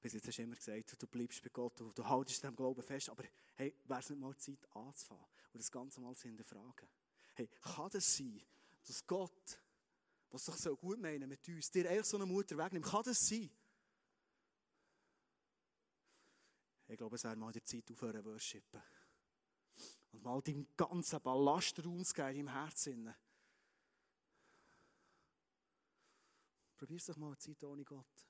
bis jetzt hast du immer gesagt, du bleibst bei Gott, du, du haltest dem Glauben fest, aber hey, wäre es nicht mal Zeit anzufangen und das Ganze mal zu hinterfragen? Hey, kann das sein, dass Gott, was sich so gut meinen mit uns, dir eigentlich so eine Mutter wegnimmt? Kann das sein? Ich glaube, es wäre mal die Zeit aufhören worshipen. Und mal deinen ganzen Ballast rauszugeben im Herzen. Probier es doch mal eine Zeit ohne Gott.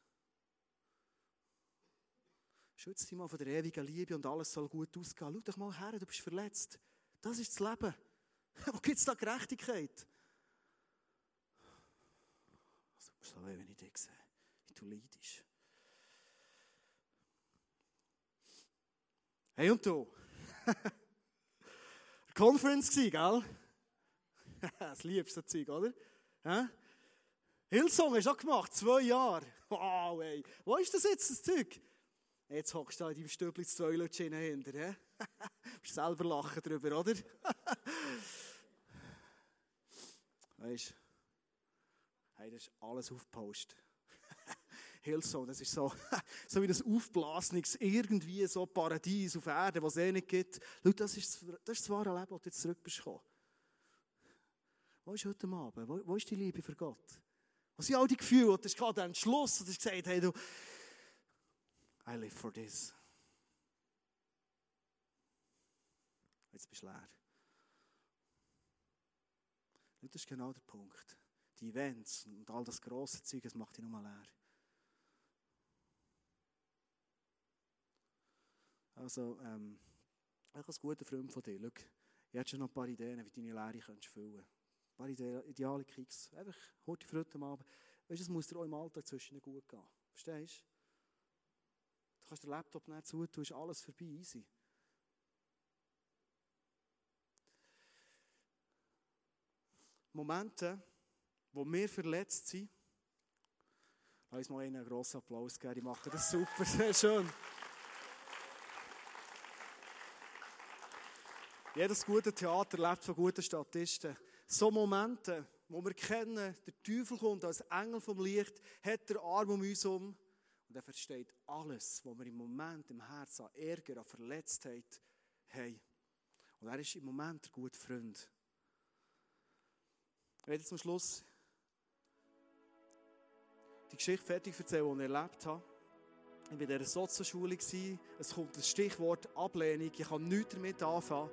Schütze dich mal von der ewigen Liebe und alles soll gut ausgehen. Schau doch mal her, du bist verletzt. Das ist das Leben. Wo gibt es da Gerechtigkeit? So weh, wenn ich dich sehe, wie du leidest. Hey und du? Conference gell? das liebste Zeug, oder? Hillsong hast du auch gemacht, zwei Jahre. Wow, ey. Wo ist das jetzt, das Zeug? Jetzt hockst du da in deinem Stübli zwei Leute hinter, hä? musst selber lachen drüber, oder? weißt du, hey, das ist alles aufgepostet. Hillsong, das ist so, so wie das Aufblasnix, irgendwie so Paradies auf Erden, was es eh nicht gibt. Schau, das ist, das ist das wahre Leben, das du jetzt zurück bist. Wo ist heute Abend? Wo, wo ist die Liebe für Gott? Was sind all die Gefühle? Du hast gerade einen Entschluss und hast gesagt, hey, du, I live for this. Jetzt bist du leer. Das ist genau der Punkt. Die Events und all das grosse Zeug, das macht dich nur mal leer. Also, ähm, ich als guter Freund von dir, schau, ich hätte schon noch ein paar Ideen, wie du deine könntest füllen könntest paar ideale Kicks. Einfach heute Freude am Abend. Weißt du, es muss dir auch im Alltag zwischen gut gehen. Verstehst du? Du kannst den Laptop nicht zutun, ist alles vorbei, easy. Momente, wo wir verletzt sind, lass uns mal einen grossen Applaus geben. Die machen das super, sehr schön. Jedes gute Theater lebt von guten Statisten. So Momente, wo wir kennen, der Teufel kommt als Engel vom Licht, hat der Arm um uns um und er versteht alles, was wir im Moment im Herzen an Ärger, an Verletztheit haben. Und er ist im Moment der gute Freund. Ich werde zum Schluss die Geschichte fertig erzählen, die ich erlebt habe. Ich war in dieser Sozialschule. Es kommt das Stichwort Ablehnung. Ich kann nichts damit anfangen.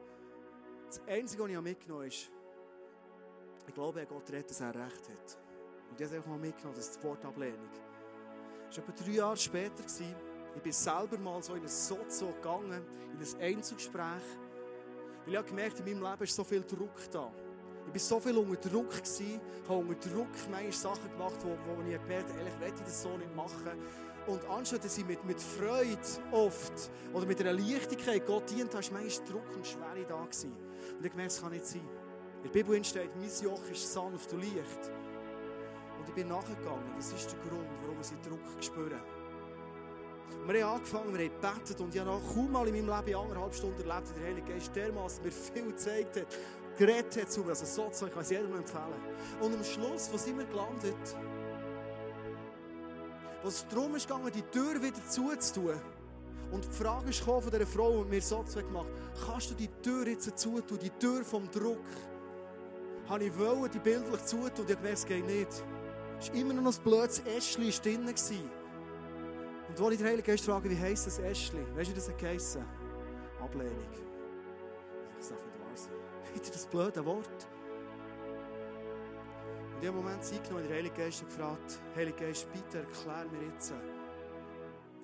Das Einzige, was ich mitgenommen habe, ist, ich glaube, Gott redet, dass er recht hat. Und ich habe einfach mitgenommen, das das Wort Ablehnung. Das war etwa drei Jahre später. Ich bin selber mal so in ein Sozo gegangen, in ein Einzelgespräch. Weil ich habe gemerkt, in meinem Leben ist so viel Druck da. Ich war so viel unter Druck, gewesen, habe unter Druck manchmal Sachen gemacht, wo, wo ich gemerkt habe, ehrlich, möchte ich das so nicht machen. Und anstatt dass ich mit, mit Freude oft oder mit einer Leichtigkeit Gott dient war manchmal Druck und Schwere da. Gewesen. Und ich gemerkt, das kann nicht sein. In der Bibel steht, mein Joch ist sanft und leicht. Und ich bin nachgegangen. Das ist der Grund, warum wir Druck spüren. Und wir haben angefangen, wir haben gebetet und ich habe kaum mal in meinem Leben anderthalb Stunden erlebt, wie der Heilige Geist dermaßen mir viel gezeigt hat, geredet hat zu mir. Also so Zeug kann ich jedem empfehlen. Und am Schluss, wo sind wir gelandet? Wo es darum ist gegangen, die Tür wieder zuzutun. Und die Frage ist von dieser Frau und mir so gemacht, kannst du die Tür jetzt zutun, die Tür vom Druck? habe ich wollen, die bildlich zutun und ich gemerkt, es geht nicht. Es war immer noch ein blödes Äschli drin. Und wo ich den Heiligen Geist frage, wie heisst das Äschli? Weißt du, wie das geheissen? Ablehnung. Wieder das blöde Wort. Und in dem Moment Zeit genommen, der Heilige Geist gefragt, Heilige Geist, bitte erklär mir jetzt,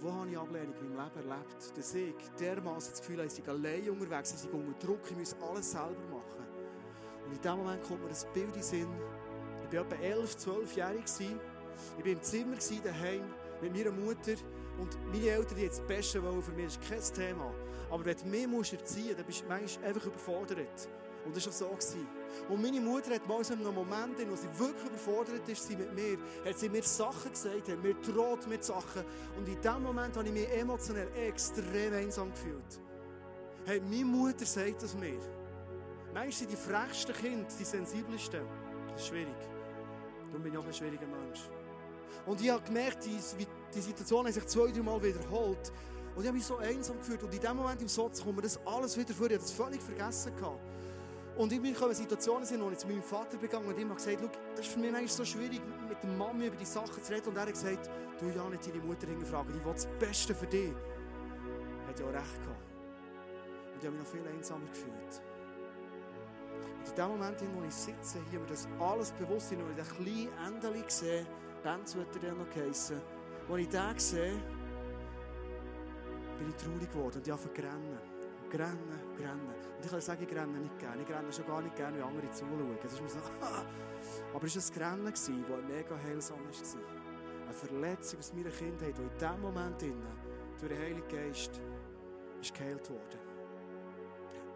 wo habe ich Ablehnung in meinem Leben erlebt, dass ich dermaßen das Gefühl habe, ich sei allein unterwegs, ich sei unter Druck, ich muss alles selber machen. Und in dem Moment kommt mir das Bild in den Sinn. Ich war etwa 11, 12-jährig. Ich war im Zimmer daheim mit meiner Mutter. Und meine Eltern, die jetzt das Beste wollen, für mich ist kein Thema. Aber wenn du mich erziehen musst, dann bist du manchmal einfach überfordert. Und das war so. Und meine Mutter hat mal so einen Moment, in dem sie wirklich überfordert ist mit mir, hat sie mir Sachen gesagt, hat mir droht mit Sachen. Und in dem Moment habe ich mich emotionell extrem einsam gefühlt. Hey, meine Mutter sagt das mir. Manchmal sind die frechsten Kinder die sensibelsten. Das ist schwierig. Darum bin ich auch ein schwieriger Mensch. Und ich habe gemerkt, die, die Situation hat sich zwei, drei Mal wiederholt. Und ich habe mich so einsam gefühlt. Und in dem Moment im Satz kommt mir das alles wieder vor. Ich habe das völlig vergessen. Gehabt. Und ich bin in Situationen, sind, wo ich zu meinem Vater begangen und ihm gesagt habe, das ist für mich eigentlich so schwierig, mit der Mama über die Sachen zu reden. Und er hat gesagt, du ja nicht deine Mutter hingefragt, ich will das Beste für dich. Er hat ja auch recht gehabt. Und ich habe mich noch viel einsamer gefühlt. Und in dem Moment, wo ich sitze, hier mir das alles bewusst bin, und ich den kleinen Endeli sehe, Benz wird er noch geheissen, als ich den sehe, bin ich traurig geworden und ich habe rennen. Rennen, rennen. Und ich kann sagen, ich renne nicht gerne. Ich renne schon gar nicht gerne, wie andere zuschauen. Das ist mir so, Aber es war ein Rennen, das mega heilsam war. Eine Verletzung aus meiner Kindheit, die in diesem Moment durch den Heiligen Geist ist geheilt worden.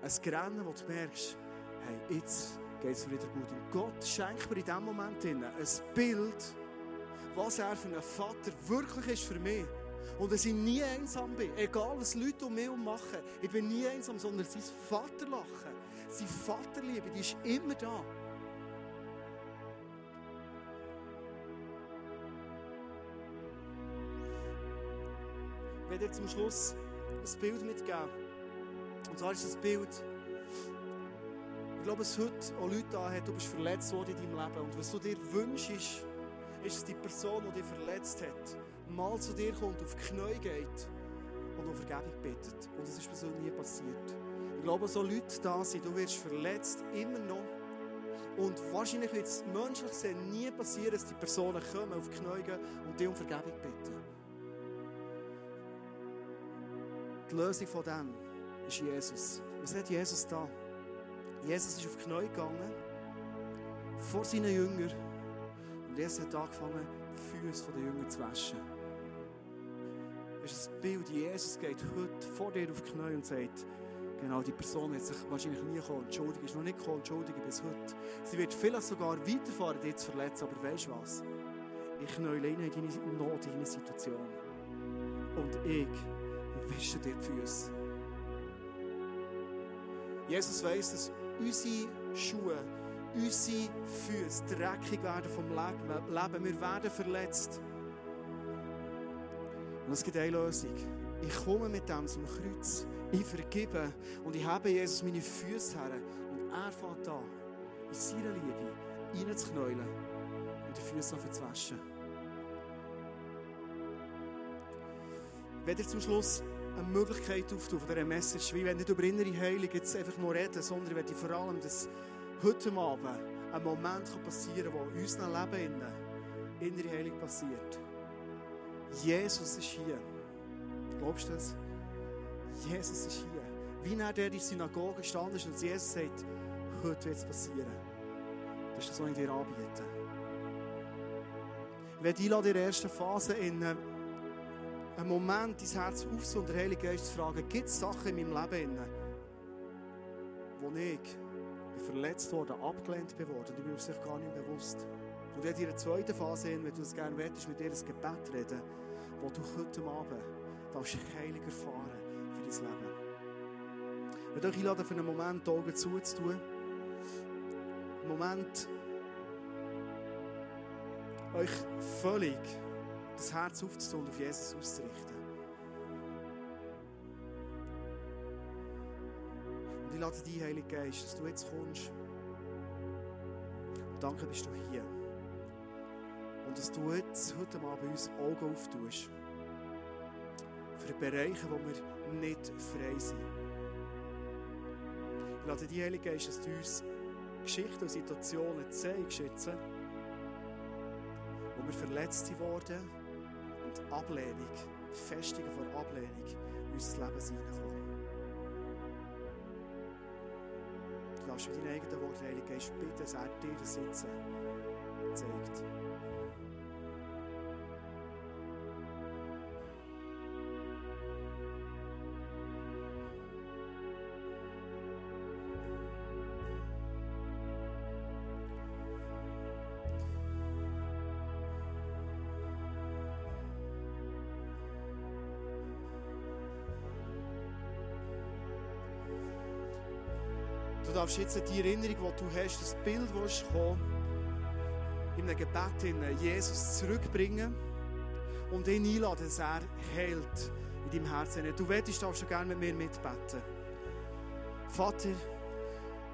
Ein Rennen, wo du merkst, hey, jetzt geht es wieder gut. Und Gott schenkt mir in diesem Moment ein Bild, was er für ein Vater wirklich ist für mich. Und dass ich nie einsam bin, egal was Leute um mich machen. Ich bin nie einsam, sondern sein Vaterlachen, seine Vaterliebe, die ist immer da. Ich werde zum Schluss ein Bild mitgeben. Und zwar ist das Bild, ich glaube, es heute auch Leute da hat, du bist verletzt worden in deinem Leben. Und was du dir wünschst, ist, es die Person, die dich verletzt hat mal zu dir kommt, auf die Knie geht und um Vergebung bittet. Und das ist mir so nie passiert. Ich glaube, so Leute da sind, du wirst verletzt, immer noch. Und wahrscheinlich wird es menschlich gesehen nie passieren, dass die Personen kommen, auf die Knie gehen und dich um Vergebung bitten. Die Lösung von dem ist Jesus. Was hat Jesus da? Jesus ist auf die Knie gegangen, vor seinen Jüngern. Und Jesus hat angefangen, die Füße der Jünger zu waschen ist ein Bild, Jesus geht heute vor dir auf die Knie und sagt, genau, die Person wird sich wahrscheinlich nie kommen, entschuldigen, ist noch nicht gekommen, entschuldigen bis heute. Sie wird vielleicht sogar weiterfahren, dich zu verletzen, aber weißt du was? Ich knäule in deine Not, in deine Situation. Und ich, ich wische dir die Füße. Jesus weiss, dass unsere Schuhe, unsere Füße dreckig werden vom Leben. Wir werden verletzt. Und es gibt eine Lösung. Ich komme mit dem zum Kreuz. Ich vergebe und ich habe Jesus meine Füße her. Und er fängt an, in seiner Liebe reinzuknäulen und die Füße zu waschen. Wenn ihr zum Schluss eine Möglichkeit auftun von dieser Message, wie wenn nicht über innere Heilung jetzt einfach nur reden, sondern ich möchte vor allem, dass heute Abend ein Moment passieren kann, wo in unserem Leben innere Heilung passiert. Jesus ist hier. Glaubst du das? Jesus ist hier. Wie er der in der Synagoge gestanden ist und Jesus sagt, heute wird es passieren. Das ist das, was ich dir anbiete. Ich werde einladen, in der ersten Phase in äh, einen Moment dein Herz aufzunehmen und der Heilige Geist zu fragen, gibt es Sachen in meinem Leben, wo ich verletzt worden, abgelehnt worden und ich bin sich gar nicht bewusst. Und in der zweiten Phase, wenn du es gerne willst, mit dir ein Gebet reden, wo du heute Abend darfst heilig erfahren für dein Leben. Ich möchte euch einladen, für einen Moment die Augen zuzutun. Einen Moment, euch völlig das Herz aufzutun und auf Jesus auszurichten. Und ich lade dich, Heilige Geist, dass du jetzt kommst. Und danke bist du hier. Und dass du jetzt heute Abend bei uns Augen auftust. Für Bereiche, wo wir nicht frei sind. Ich lade die Heilige Geist, dass du uns Geschichten und Situationen zeigst jetzt, wo wir verletzt wurden und Ablehnung, Festungen vor Ablehnung in unser Leben hineinkommen. Du darfst mit deinen eigenen Worten, Heilige Geist, bitten, dass er dir das Sitzen zeigt. Darfst jetzt die Erinnerung, die du hast, das Bild, das gekommen, in einem Gebet in Jesus zurückbringen und ihn einladen, dass er heilt in deinem Herzen. Du wettest, darfst du gerne mit mir mitbeten. Vater,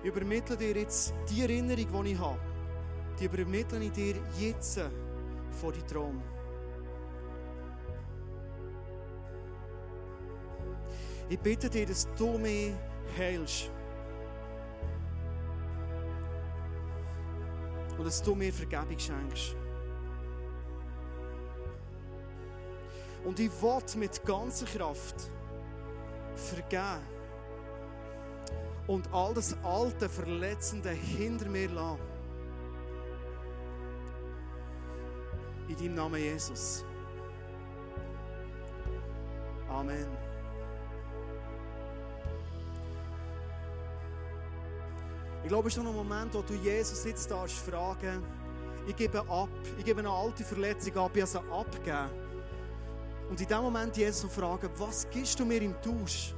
ich übermittle dir jetzt die Erinnerung, die ich habe. Die übermittle ich dir jetzt vor die Thron. Ich bitte dir, dass du mich heilst. Und dass du mir Vergebung schenkst. Und ich will mit ganzer Kraft vergeben und all das alte, verletzende hinter mir lassen. In deinem Namen Jesus. Amen. Ich glaube, es ist noch ein Moment, wo du Jesus jetzt darfst fragen, ich gebe ab, ich gebe eine alte Verletzung ab, ich habe sie abgegeben. Und in dem Moment Jesus fragen, was gibst du mir im Tausch?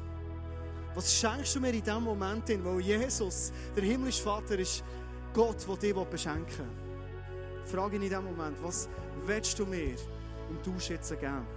Was schenkst du mir in dem Moment hin? Weil Jesus, der himmlische Vater, ist Gott, der dich beschenken will. Frage ihn in dem Moment, was willst du mir im Tausch jetzt geben?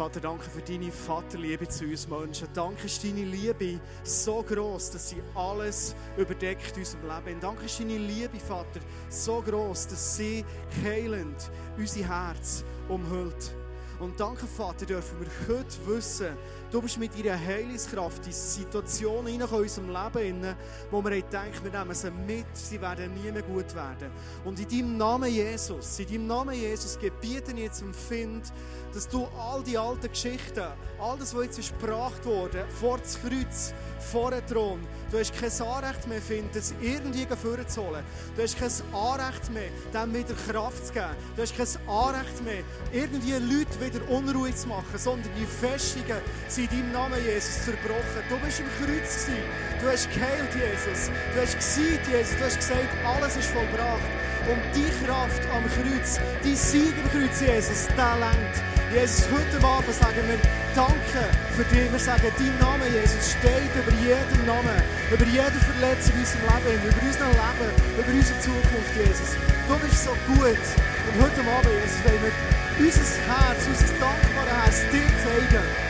Vater, danke für deine Vaterliebe zu uns Menschen. Danke ist deine Liebe so groß, dass sie alles überdeckt in unserem Leben. Danke ist deine Liebe, Vater, so groß, dass sie heilend unser Herz umhüllt. Und danke, Vater, dürfen wir heute wissen, du bist mit deiner Heilungskraft in Situationen in unserem Leben, wo wir denken, wir nehmen sie mit, sie werden nie mehr gut werden. Und in deinem Namen Jesus, in deinem Namen Jesus gebieten jetzt empfind, dass du all die alten Geschichten, all das, was jetzt gebracht wurde, vor das Kreuz, vor den Thron, du hast kein Anrecht mehr finden, das irgendwie vorzuholen. Du hast kein Anrecht mehr, dem wieder Kraft zu geben. Du hast kein Anrecht mehr, irgendwie Leute wieder Unruhe zu machen, sondern die Festungen sind in deinem Namen, Jesus, zerbrochen. Du bist im Kreuz gewesen. Du hast geheilt, Jesus. Du hast gesiegt, Jesus. Du hast gesagt, alles ist vollbracht. Und die Kraft am Kreuz, die Sieg am Kreuz, Jesus, der lenkt. Jesus, heute Abend sagen wir Danke für dich. Wir sagen, dein Name, Jesus, steht über jeden Namen, über jede Verletzung in unserem Leben, über unser Leben, über unsere Zukunft, Jesus. Du bist so gut. Und heute Abend, Jesus, wollen wir unser Herz, unser dankbares Herz dir zeigen.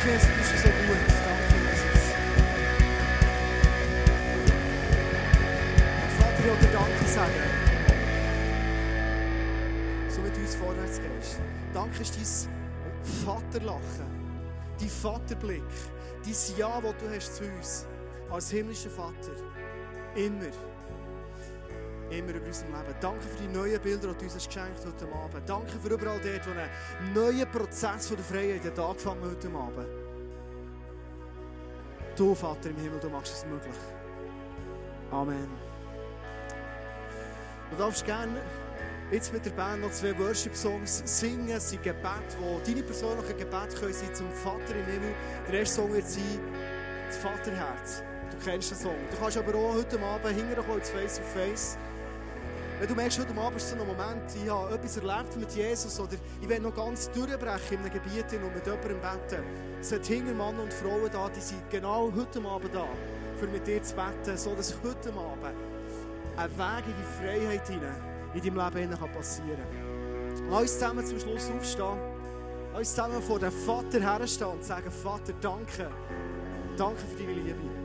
Danke, Jesus, du bist so gut. Danke, Jesus. Vater, ich will dir Danke sagen. So wie du uns vorwärts gehst. Danke ist dein Vaterlachen, dein Vaterblick, dein Ja, das du hast zu uns als himmlischer Vater. Immer. Immer über unserem Leben. Danke für die neuen Bilder, die du uns geschenkt heute Abend. Danke für überall dort, wo ein neuer Prozess von der Freiheit hat angefangen heute Abend. Du, Vater im Himmel, du machst es möglich. Amen. Du darfst gerne jetzt mit der Band noch zwei Worship-Songs singen. Es sind Gebete, wo deine persönlichen Gebete können sein zum Vater im Himmel. Der erste Song wird sein, das Vaterherz. Du kennst den Song. Du kannst aber auch heute Abend hinterher ins Face to Face. Wenn du merkst, heute Abend ist so ein Moment, ich habe etwas erlebt mit Jesus oder ich will noch ganz durchbrechen in einem Gebiet und mit jemandem beten. Es sind hinter Mann und Frauen da, die sind genau heute Abend da, für mit dir zu beten, so dass heute Abend ein Weg in die Freiheit hinein in deinem Leben passieren kann. Lass uns zusammen zum Schluss aufstehen. Lass uns zusammen vor dem Vater herstehen und sagen, Vater, danke, Danke für deine Liebe.